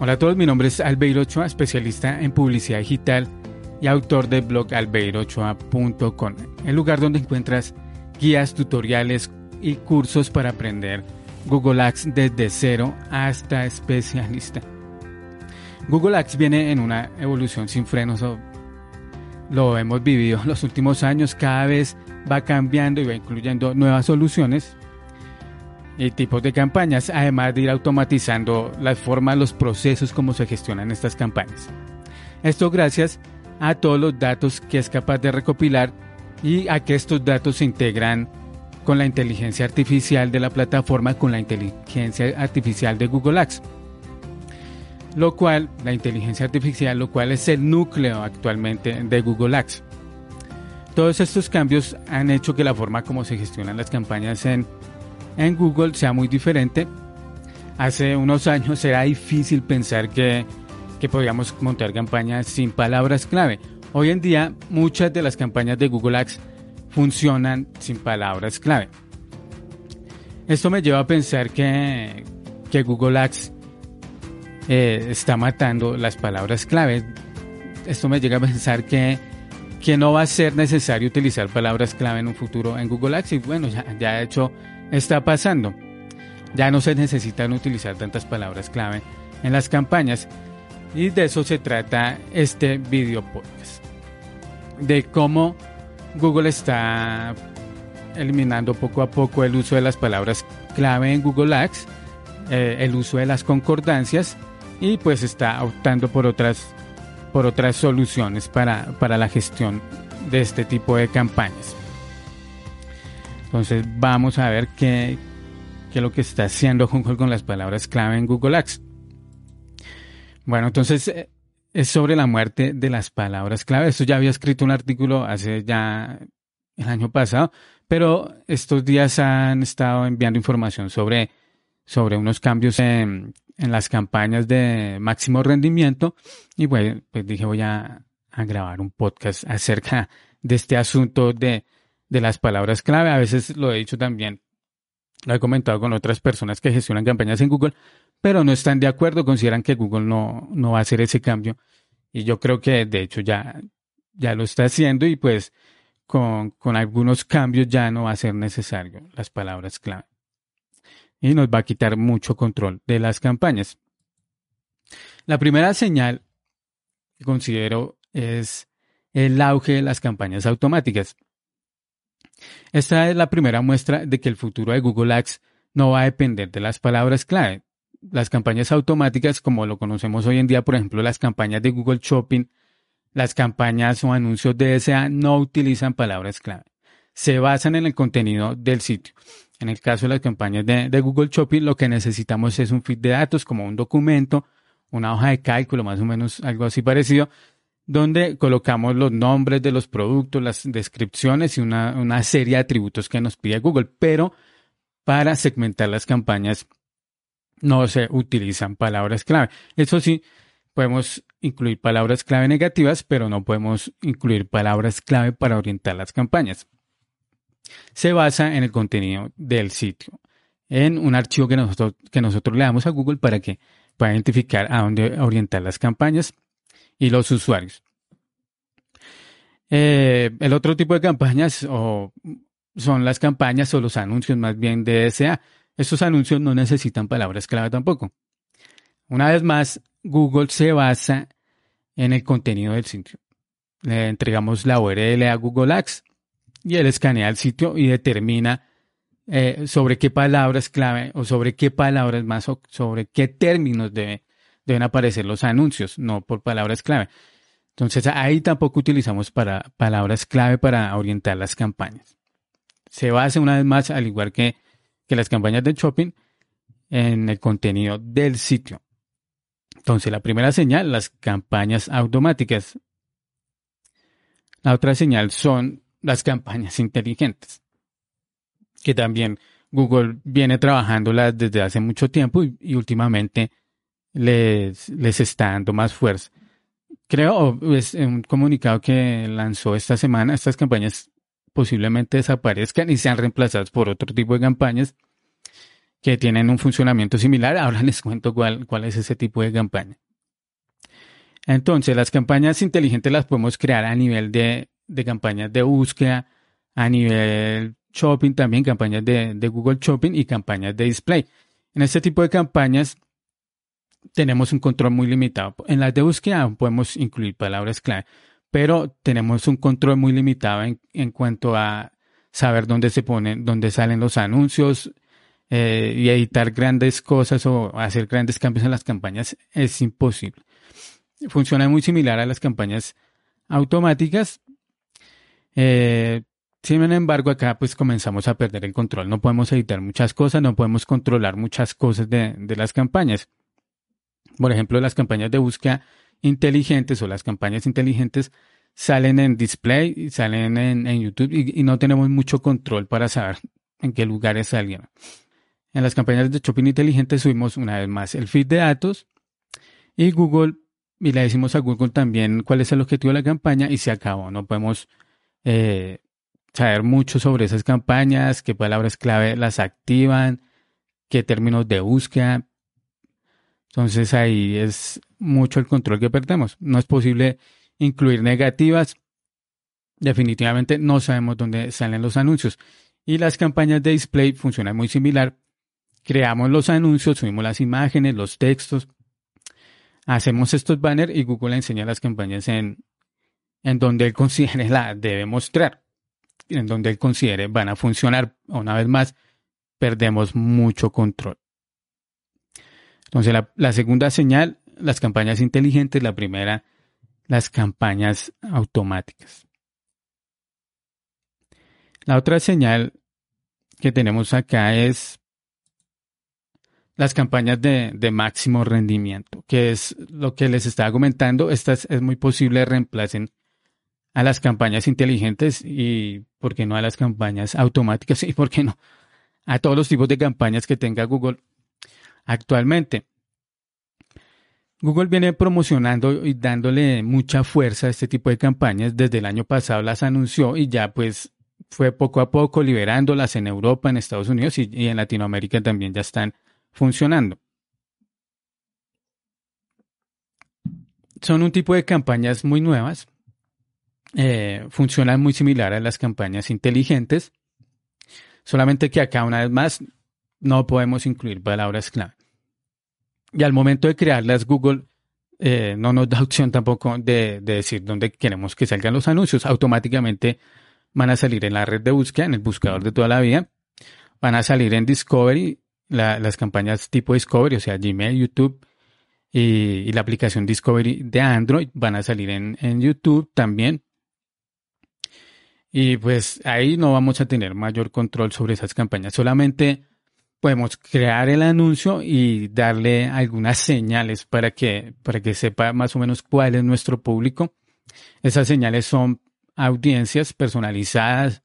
Hola a todos, mi nombre es Albeiro Ochoa, especialista en publicidad digital y autor del blog albeirochoa.com, el lugar donde encuentras guías, tutoriales y cursos para aprender Google Ads desde cero hasta especialista. Google Ads viene en una evolución sin frenos, lo hemos vivido los últimos años, cada vez va cambiando y va incluyendo nuevas soluciones y tipos de campañas, además de ir automatizando las formas, los procesos, como se gestionan estas campañas. Esto gracias a todos los datos que es capaz de recopilar y a que estos datos se integran con la inteligencia artificial de la plataforma, con la inteligencia artificial de Google Ads. Lo cual, la inteligencia artificial, lo cual es el núcleo actualmente de Google Ads. Todos estos cambios han hecho que la forma como se gestionan las campañas en en Google sea muy diferente. Hace unos años era difícil pensar que, que podíamos montar campañas sin palabras clave. Hoy en día muchas de las campañas de Google Ads funcionan sin palabras clave. Esto me lleva a pensar que, que Google Ads eh, está matando las palabras clave. Esto me llega a pensar que, que no va a ser necesario utilizar palabras clave en un futuro en Google Ads. Y bueno, ya, ya he hecho está pasando. Ya no se necesitan utilizar tantas palabras clave en las campañas y de eso se trata este video podcast. De cómo Google está eliminando poco a poco el uso de las palabras clave en Google Ads, eh, el uso de las concordancias y pues está optando por otras, por otras soluciones para, para la gestión de este tipo de campañas. Entonces vamos a ver qué, qué es lo que está haciendo Google con las palabras clave en Google Ads. Bueno, entonces eh, es sobre la muerte de las palabras clave. Esto ya había escrito un artículo hace ya el año pasado, pero estos días han estado enviando información sobre, sobre unos cambios en, las campañas de máximo rendimiento y bueno, pues dije voy a, a grabar un podcast acerca de este asunto de de las palabras clave. A veces lo he dicho también, lo he comentado con otras personas que gestionan campañas en Google, pero no están de acuerdo, consideran que Google no, no va a hacer ese cambio. Y yo creo que de hecho ya, ya lo está haciendo y pues con, con algunos cambios ya no va a ser necesario las palabras clave. Y nos va a quitar mucho control de las campañas. La primera señal que considero es el auge de las campañas automáticas. Esta es la primera muestra de que el futuro de Google Ads no va a depender de las palabras clave. Las campañas automáticas, como lo conocemos hoy en día, por ejemplo, las campañas de Google Shopping, las campañas o anuncios de SA no utilizan palabras clave. Se basan en el contenido del sitio. En el caso de las campañas de, de Google Shopping, lo que necesitamos es un feed de datos como un documento, una hoja de cálculo, más o menos algo así parecido, donde colocamos los nombres de los productos, las descripciones y una, serie de atributos que nos pide Google. Pero para segmentar las campañas no se utilizan palabras clave. Eso sí, podemos incluir palabras clave negativas, pero no podemos incluir palabras clave para orientar las campañas. Se basa en el contenido del sitio, en un archivo que nosotros, que nosotros le damos a Google para que pueda identificar a dónde orientar las campañas y los usuarios. Eh, el otro tipo de campañas o son las campañas o los anuncios más bien de SA. Estos anuncios no necesitan palabras clave tampoco. Una vez más, Google se basa en el contenido del sitio. Le entregamos la URL a Google Ads y él escanea el sitio y determina eh, sobre qué palabras clave o sobre qué palabras más o sobre qué términos debe deben aparecer los anuncios, no por palabras clave. Entonces ahí tampoco utilizamos para palabras clave para orientar las campañas. Se basa una vez más, al igual que, que las campañas de shopping, en el contenido del sitio. Entonces la primera señal, las campañas automáticas. La otra señal son las campañas inteligentes, que también Google viene trabajándolas desde hace mucho tiempo y últimamente les, les está dando más fuerza. Creo, es un comunicado que lanzó esta semana, estas campañas posiblemente desaparezcan y sean reemplazadas por otro tipo de campañas. que tienen un funcionamiento similar. Ahora les cuento cuál, cuál es ese tipo de campaña. Entonces, las campañas inteligentes las podemos crear a nivel de, de campañas de búsqueda, a nivel shopping también, campañas de, de, Google Shopping y campañas de display. En este tipo de campañas tenemos un control muy limitado. En las de búsqueda podemos incluir palabras clave, pero tenemos un control muy limitado en, en cuanto a saber dónde se ponen, dónde salen los anuncios, eh, y editar grandes cosas o hacer grandes cambios en las campañas es imposible. Funciona muy similar a las campañas automáticas. Eh, sin embargo, acá pues comenzamos a perder el control. No podemos editar muchas cosas, no podemos controlar muchas cosas de, de las campañas. Por ejemplo, las campañas de búsqueda inteligentes o las campañas inteligentes salen en display, salen en, YouTube y, y, no tenemos mucho control para saber en qué lugares salieron. En las campañas de shopping inteligente subimos una vez más el feed de datos y Google, y le decimos a Google también cuál es el objetivo de la campaña y se acabó. No podemos eh, saber mucho sobre esas campañas, qué palabras clave las activan, qué términos de búsqueda. Entonces ahí es mucho el control que perdemos. No es posible incluir negativas. Definitivamente no sabemos dónde salen los anuncios. Y las campañas de display funcionan muy similar creamos los anuncios, subimos las imágenes, los textos, hacemos estos banners y Google enseña las campañas en, en donde él considere la debe mostrar, en donde él considere van a funcionar. Una vez más, perdemos mucho control. Entonces, la, segunda señal, las campañas inteligentes, la primera, las campañas automáticas. La otra señal que tenemos acá es las campañas de, de, máximo rendimiento, que es lo que les estaba comentando. Estas es muy posible reemplacen a las campañas inteligentes y, ¿por qué no a las campañas automáticas? Y, ¿por qué no? A todos los tipos de campañas que tenga Google actualmente. Google viene promocionando y dándole mucha fuerza a este tipo de campañas. Desde el año pasado las anunció y ya pues fue poco a poco liberándolas en Europa, en Estados Unidos y, en Latinoamérica también ya están funcionando. Son un tipo de campañas muy nuevas. Eh, funcionan muy similar a las campañas inteligentes. Solamente que acá, una vez más, no podemos incluir palabras clave. Y al momento de crearlas, Google eh, no nos da opción tampoco de, de, decir dónde queremos que salgan los anuncios. Automáticamente van a salir en la red de búsqueda, en el buscador de toda la vida. Van a salir en Discovery las campañas tipo Discovery, o sea, Gmail, YouTube y, la aplicación Discovery de Android van a salir en, en YouTube también. Y pues ahí no vamos a tener mayor control sobre esas campañas. Solamente podemos crear el anuncio y darle algunas señales para que, para que sepa más o menos cuál es nuestro público. Esas señales son audiencias personalizadas,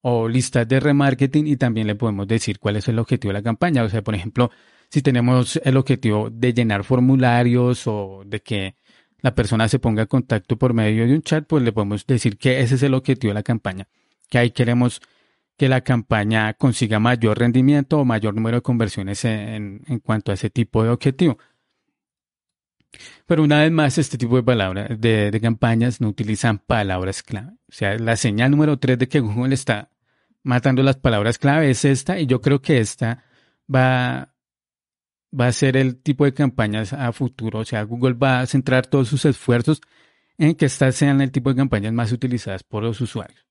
o listas de remarketing y también le podemos decir cuál es el objetivo de la campaña. O sea, por ejemplo, si tenemos el objetivo de llenar formularios o de que la persona se ponga en contacto por medio de un chat, pues le podemos decir que ese es el objetivo de la campaña, que ahí queremos que la campaña consiga mayor rendimiento o mayor número de conversiones en, cuanto a ese tipo de objetivo. Pero una vez más, este tipo de palabras, de, de, campañas no utilizan palabras clave. O sea, la señal número tres de que Google está matando las palabras clave es esta, y yo creo que esta va, va a ser el tipo de campañas a futuro. O sea, Google va a centrar todos sus esfuerzos en que estas sean el tipo de campañas más utilizadas por los usuarios.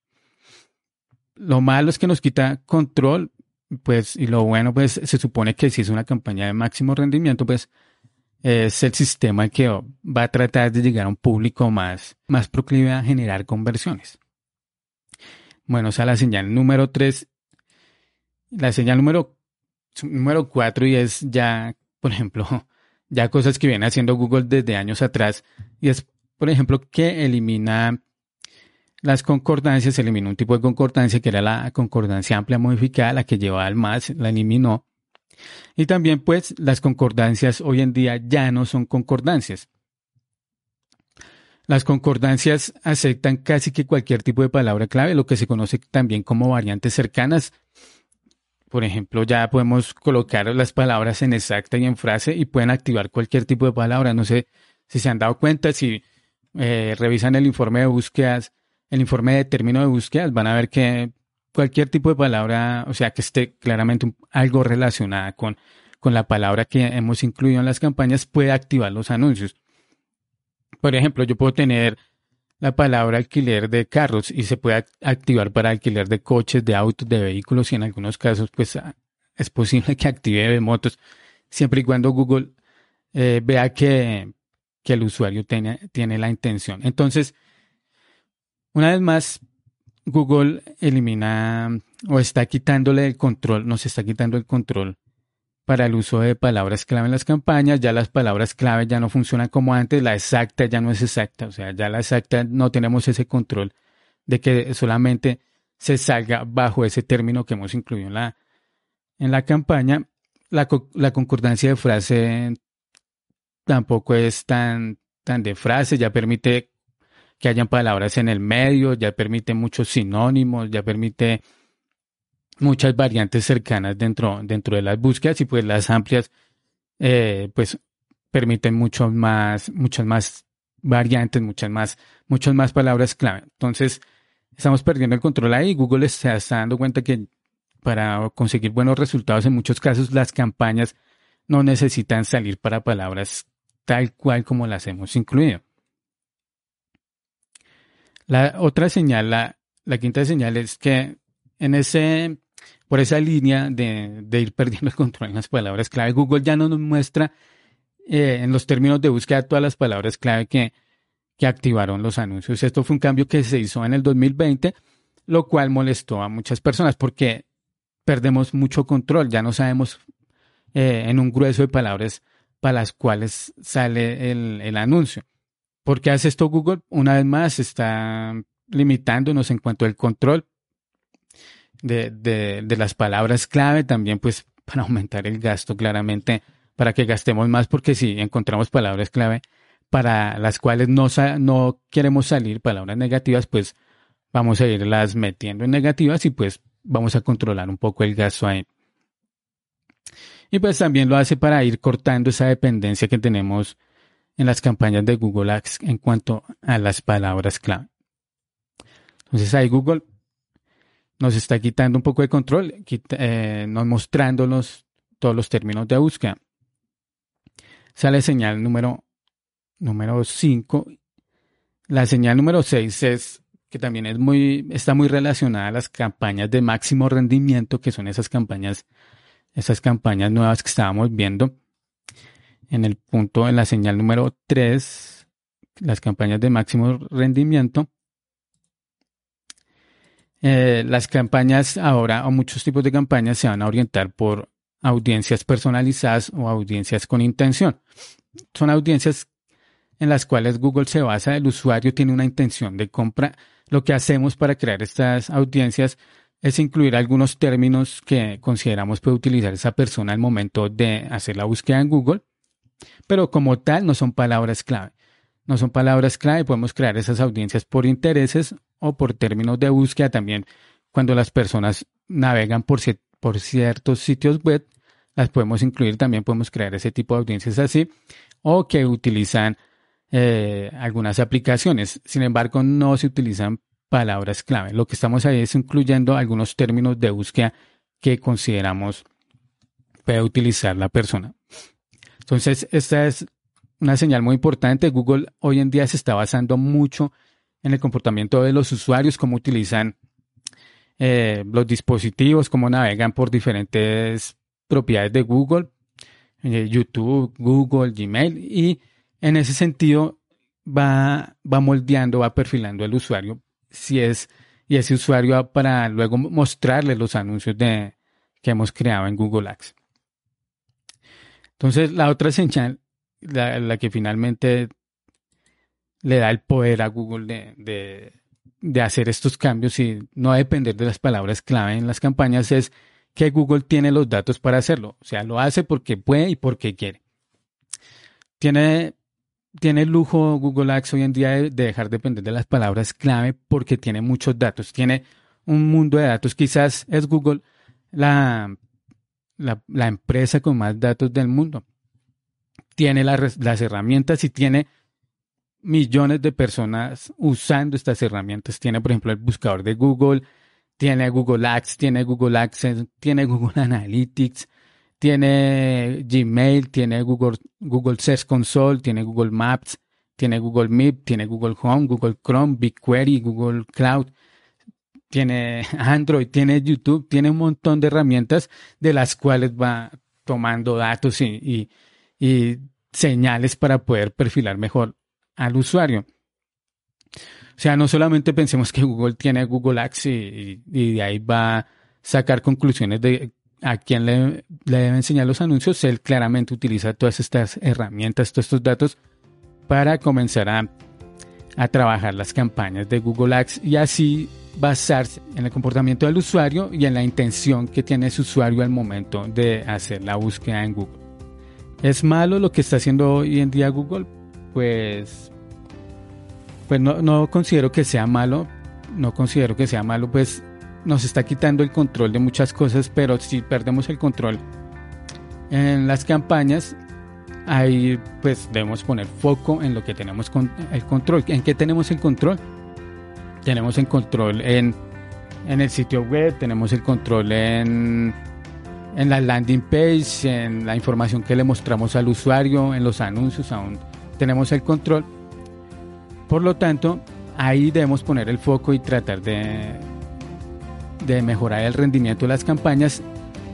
Lo malo es que nos quita control, pues, y lo bueno, pues, se supone que si es una campaña de máximo rendimiento, pues, es el sistema que va a tratar de llegar a un público más, más proclive a generar conversiones. Bueno, o sea, la señal número 3, la señal número, número 4 y es ya, por ejemplo, ya cosas que viene haciendo Google desde años atrás y es, por ejemplo, que elimina las concordancias, elimina un tipo de concordancia que era la concordancia amplia modificada, la que llevaba al más, la eliminó y también pues las concordancias hoy en día ya no son concordancias. Las concordancias aceptan casi que cualquier tipo de palabra clave, lo que se conoce también como variantes cercanas. por ejemplo, ya podemos colocar las palabras en exacta y en frase y pueden activar cualquier tipo de palabra. No sé si se han dado cuenta, si eh, revisan el informe de búsquedas, el informe de término de búsquedas, van a ver que cualquier tipo de palabra, o sea, que esté claramente algo relacionada con, con la palabra que hemos incluido en las campañas, puede activar los anuncios. Por ejemplo, yo puedo tener la palabra alquiler de carros y se puede activar para alquiler de coches, de autos, de vehículos y en algunos casos pues ah, es posible que active de motos siempre y cuando Google eh, vea que, que, el usuario tiene, tiene la intención. Entonces, una vez más, Google elimina o está quitándole el control, nos está quitando el control para el uso de palabras clave en las campañas. Ya las palabras clave ya no funcionan como antes, la exacta ya no es exacta, o sea, ya la exacta no tenemos ese control de que solamente se salga bajo ese término que hemos incluido en la, en la campaña. La, concordancia de frase tampoco es tan, tan de frase, ya permite que hayan palabras en el medio, ya permite muchos sinónimos, ya permite muchas variantes cercanas dentro, dentro de las búsquedas y pues las amplias eh, pues permiten mucho más, muchas más variantes, muchas más, muchas más palabras clave. Entonces, estamos perdiendo el control ahí. Google se está dando cuenta que para conseguir buenos resultados en muchos casos las campañas no necesitan salir para palabras tal cual como las hemos incluido. La otra señal, la, la quinta señal es que en ese por esa línea de, ir perdiendo el control en las palabras clave. Google ya no nos muestra eh, en los términos de búsqueda todas las palabras clave que, que activaron los anuncios. Esto fue un cambio que se hizo en el 2020, lo cual molestó a muchas personas porque perdemos mucho control, ya no sabemos eh, en un grueso de palabras para las cuales sale el, el anuncio. ¿Por qué hace esto Google? Una vez más está limitándonos en cuanto al control de las palabras clave, también pues para aumentar el gasto claramente, para que gastemos más, porque si encontramos palabras clave para las cuales no, no queremos salir, palabras negativas, pues vamos a irlas metiendo en negativas y pues vamos a controlar un poco el gasto ahí. Y pues también lo hace para ir cortando esa dependencia que tenemos en las campañas de Google Ads en cuanto a las palabras clave. Entonces ahí Google nos está quitando un poco de control, eh, nos mostrándonos todos los términos de búsqueda. Sale señal número número 5. La señal número 6 es que también es muy, está muy relacionada a las campañas de máximo rendimiento, que son esas campañas, esas campañas nuevas que estábamos viendo. En el punto, en la señal número 3, las campañas de máximo rendimiento eh, las campañas ahora o muchos tipos de campañas se van a orientar por audiencias personalizadas o audiencias con intención. Son audiencias en las cuales Google se basa, el usuario tiene una intención de compra. Lo que hacemos para crear estas audiencias es incluir algunos términos que consideramos puede utilizar esa persona al momento de hacer la búsqueda en Google, pero como tal no son palabras clave. No son palabras clave, podemos crear esas audiencias por intereses o por términos de búsqueda también. Cuando las personas navegan por, ciertos sitios web, las podemos incluir, también podemos crear ese tipo de audiencias así, o que utilizan eh, algunas aplicaciones. Sin embargo, no se utilizan palabras clave. Lo que estamos ahí es incluyendo algunos términos de búsqueda que consideramos puede utilizar la persona. Entonces, esta es una señal muy importante. Google hoy en día se está basando mucho en el comportamiento de los usuarios, cómo utilizan eh, los dispositivos, cómo navegan por diferentes propiedades de Google, eh, YouTube, Google, Gmail, y en ese sentido va, va moldeando, va perfilando el usuario, si es, y ese usuario para luego mostrarle los anuncios que hemos creado en Google Ads. Entonces, la otra señal, la que finalmente le da el poder a Google de, de, hacer estos cambios y no depender de las palabras clave en las campañas es que Google tiene los datos para hacerlo. O sea, lo hace porque puede y porque quiere. Tiene, tiene el lujo Google Ads hoy en día de, de dejar de depender de las palabras clave porque tiene muchos datos. Tiene un mundo de datos. Quizás es Google la, la, empresa con más datos del mundo. Tiene las herramientas y tiene millones de personas usando estas herramientas. Tiene, por ejemplo, el buscador de Google, tiene Google Ads, tiene Google Access, tiene Google Analytics, tiene Gmail, tiene Google, Google Search Console, tiene Google Maps, tiene Google Meet, tiene Google Home, Google Chrome, BigQuery, Google Cloud, tiene Android, tiene YouTube, tiene un montón de herramientas de las cuales va tomando datos y, y, señales para poder perfilar mejor al usuario. O sea, no solamente pensemos que Google tiene Google Ads y, de ahí va a sacar conclusiones de a quién le, le debe enseñar los anuncios. Él claramente utiliza todas estas herramientas, todos estos datos para comenzar a, a trabajar las campañas de Google Ads y así basarse en el comportamiento del usuario y en la intención que tiene ese usuario al momento de hacer la búsqueda en Google. ¿Es malo lo que está haciendo hoy en día Google? Pues, pues no, no considero que sea malo, no considero que sea malo, pues nos está quitando el control de muchas cosas, pero si perdemos el control en las campañas, ahí pues debemos poner foco en lo que tenemos el control. ¿En qué tenemos el control? Tenemos el control en, en el sitio web, tenemos el control en, en la landing page, en la información que le mostramos al usuario, en los anuncios, aún tenemos el control. Por lo tanto, ahí debemos poner el foco y tratar de, de mejorar el rendimiento de las campañas,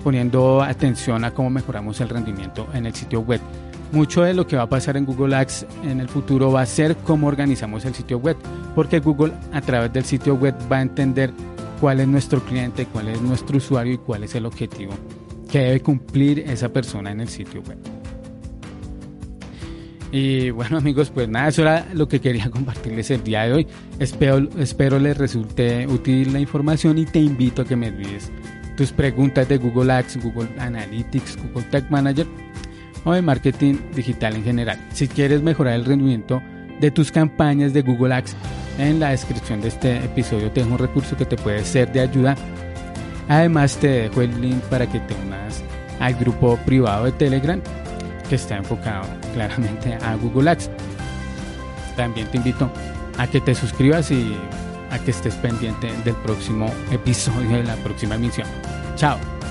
poniendo atención a cómo mejoramos el rendimiento en el sitio web. Mucho de lo que va a pasar en Google Ads en el futuro va a ser cómo organizamos el sitio web, porque Google a través del sitio web va a entender cuál es nuestro cliente, cuál es nuestro usuario y cuál es el objetivo que debe cumplir esa persona en el sitio web. Y bueno amigos, pues nada, eso era lo que quería compartirles el día de hoy. Espero, espero les resulte útil la información y te invito a que me envíes tus preguntas de Google Ads, Google Analytics, Google Tag Manager o de marketing digital en general. Si quieres mejorar el rendimiento de tus campañas de Google Ads, en la descripción de este episodio te dejo un recurso que te puede ser de ayuda. Además te dejo el link para que te unas al grupo privado de Telegram que está enfocado claramente a Google Ads. También te invito a que te suscribas y a que estés pendiente del próximo episodio de la próxima emisión. Chao.